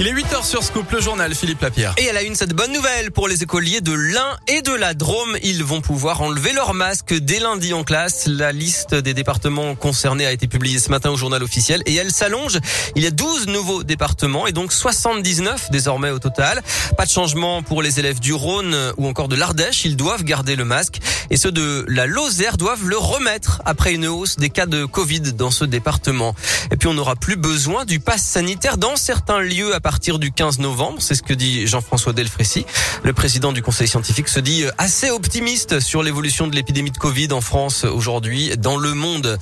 Il est 8h sur Scoop, le journal Philippe Lapierre. Et elle a une cette bonne nouvelle pour les écoliers de l'Ain et de la Drôme. Ils vont pouvoir enlever leur masque dès lundi en classe. La liste des départements concernés a été publiée ce matin au journal officiel et elle s'allonge. Il y a 12 nouveaux départements et donc 79 désormais au total. Pas de changement pour les élèves du Rhône ou encore de l'Ardèche. Ils doivent garder le masque et ceux de la Lozère doivent le remettre après une hausse des cas de Covid dans ce département. Et puis on n'aura plus besoin du pass sanitaire dans certains lieux à partir du 15 novembre. C'est ce que dit Jean-François Delfrécy. Le président du conseil scientifique se dit assez optimiste sur l'évolution de l'épidémie de Covid en France aujourd'hui, dans le monde.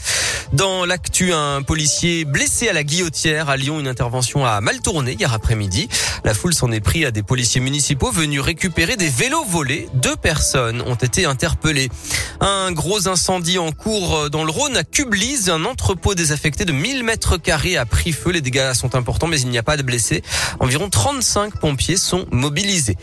Dans l'actu, un policier blessé à la guillotière à Lyon, une intervention a mal tourné hier après-midi. La foule s'en est pris à des policiers municipaux venus récupérer des vélos volés. Deux personnes ont été interpellées. Un gros incendie en cours dans le Rhône à Cublise. Un entrepôt désaffecté de 1000 mètres carrés a pris feu. Les dégâts sont importants, mais il n'y a pas de blessés. Environ 35 pompiers sont mobilisés.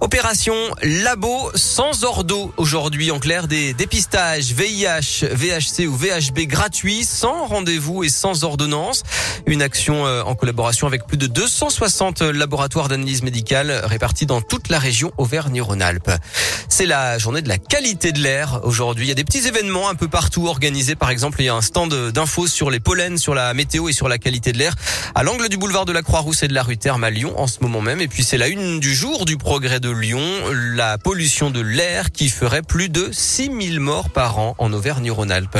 Opération Labo sans ordo aujourd'hui. En clair, des dépistages VIH, VHC ou VHB gratuits, sans rendez-vous et sans ordonnance. Une action euh, en collaboration avec plus de 260 laboratoires d'analyse médicale répartis dans toute la région Auvergne-Rhône-Alpes. C'est la journée de la qualité de l'air aujourd'hui. Il y a des petits événements un peu partout organisés. Par exemple, il y a un stand d'infos sur les pollens, sur la météo et sur la qualité de l'air à l'angle du boulevard de la Croix-Rousse et de la rue À Lyon en ce moment même. Et puis c'est la une du jour du progrès de Lyon, la pollution de l'air qui ferait plus de 6000 morts par an en Auvergne-Rhône-Alpes.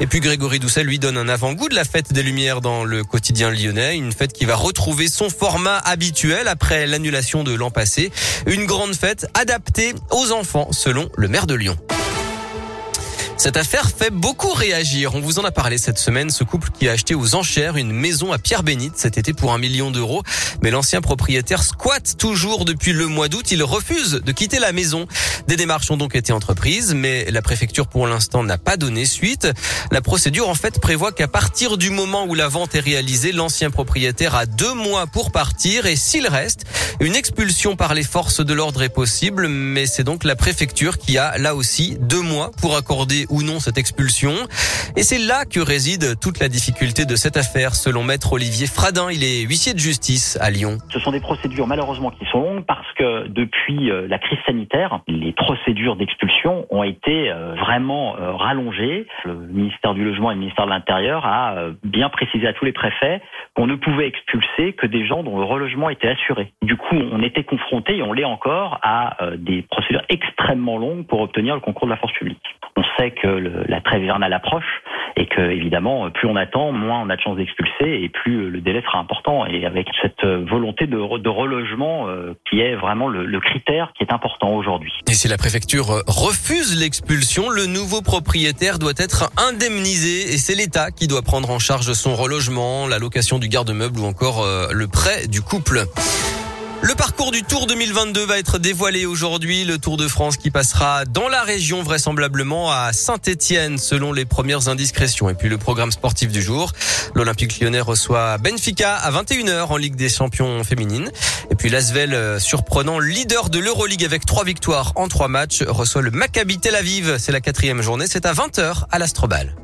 Et puis Grégory Doucet lui donne un avant-goût de la fête des Lumières dans le quotidien lyonnais, une fête qui va retrouver son format habituel après l'annulation de l'an passé, une grande fête adaptée aux enfants selon le maire de Lyon. Cette affaire fait beaucoup réagir. On vous en a parlé cette semaine. Ce couple qui a acheté aux enchères une maison à Pierre-Bénite cet été pour un million d'euros. Mais l'ancien propriétaire squatte toujours depuis le mois d'août. Il refuse de quitter la maison. Des démarches ont donc été entreprises, mais la préfecture pour l'instant n'a pas donné suite. La procédure en fait prévoit qu'à partir du moment où la vente est réalisée, l'ancien propriétaire a deux mois pour partir et s'il reste, une expulsion par les forces de l'ordre est possible. Mais c'est donc la préfecture qui a là aussi deux mois pour accorder ou non cette expulsion. Et c'est là que réside toute la difficulté de cette affaire, selon maître Olivier Fradin. Il est huissier de justice à Lyon. Ce sont des procédures malheureusement qui sont longues parce que depuis euh, la crise sanitaire, les procédures d'expulsion ont été euh, vraiment euh, rallongées. Le ministère du Logement et le ministère de l'Intérieur a bien précisé à tous les préfets qu'on ne pouvait expulser que des gens dont le relogement était assuré. Du coup, on était confronté, et on l'est encore, à des procédures extrêmement longues pour obtenir le concours de la force publique. On sait que la trêve hivernale approche et que évidemment plus on attend, moins on a de chances d'expulser et plus le délai sera important. Et avec cette volonté de, relogement euh, qui est vraiment le, critère qui est important aujourd'hui. Et si la préfecture refuse l'expulsion, le nouveau propriétaire doit être indemnisé et c'est l'État qui doit prendre en charge son relogement, la location du garde-meuble ou encore euh, le prêt du couple. Le parcours du Tour 2022 va être dévoilé aujourd'hui. Le Tour de France qui passera dans la région vraisemblablement à Saint-Étienne selon les premières indiscrétions. Et puis le programme sportif du jour. L'Olympique lyonnais reçoit Benfica à 21h en Ligue des champions féminines. Et puis l'Asvel, euh, surprenant leader de l'Euroleague avec trois victoires en trois matchs, reçoit le Maccabi Tel Aviv. C'est la quatrième journée. C'est à 20h à l'Astrobal.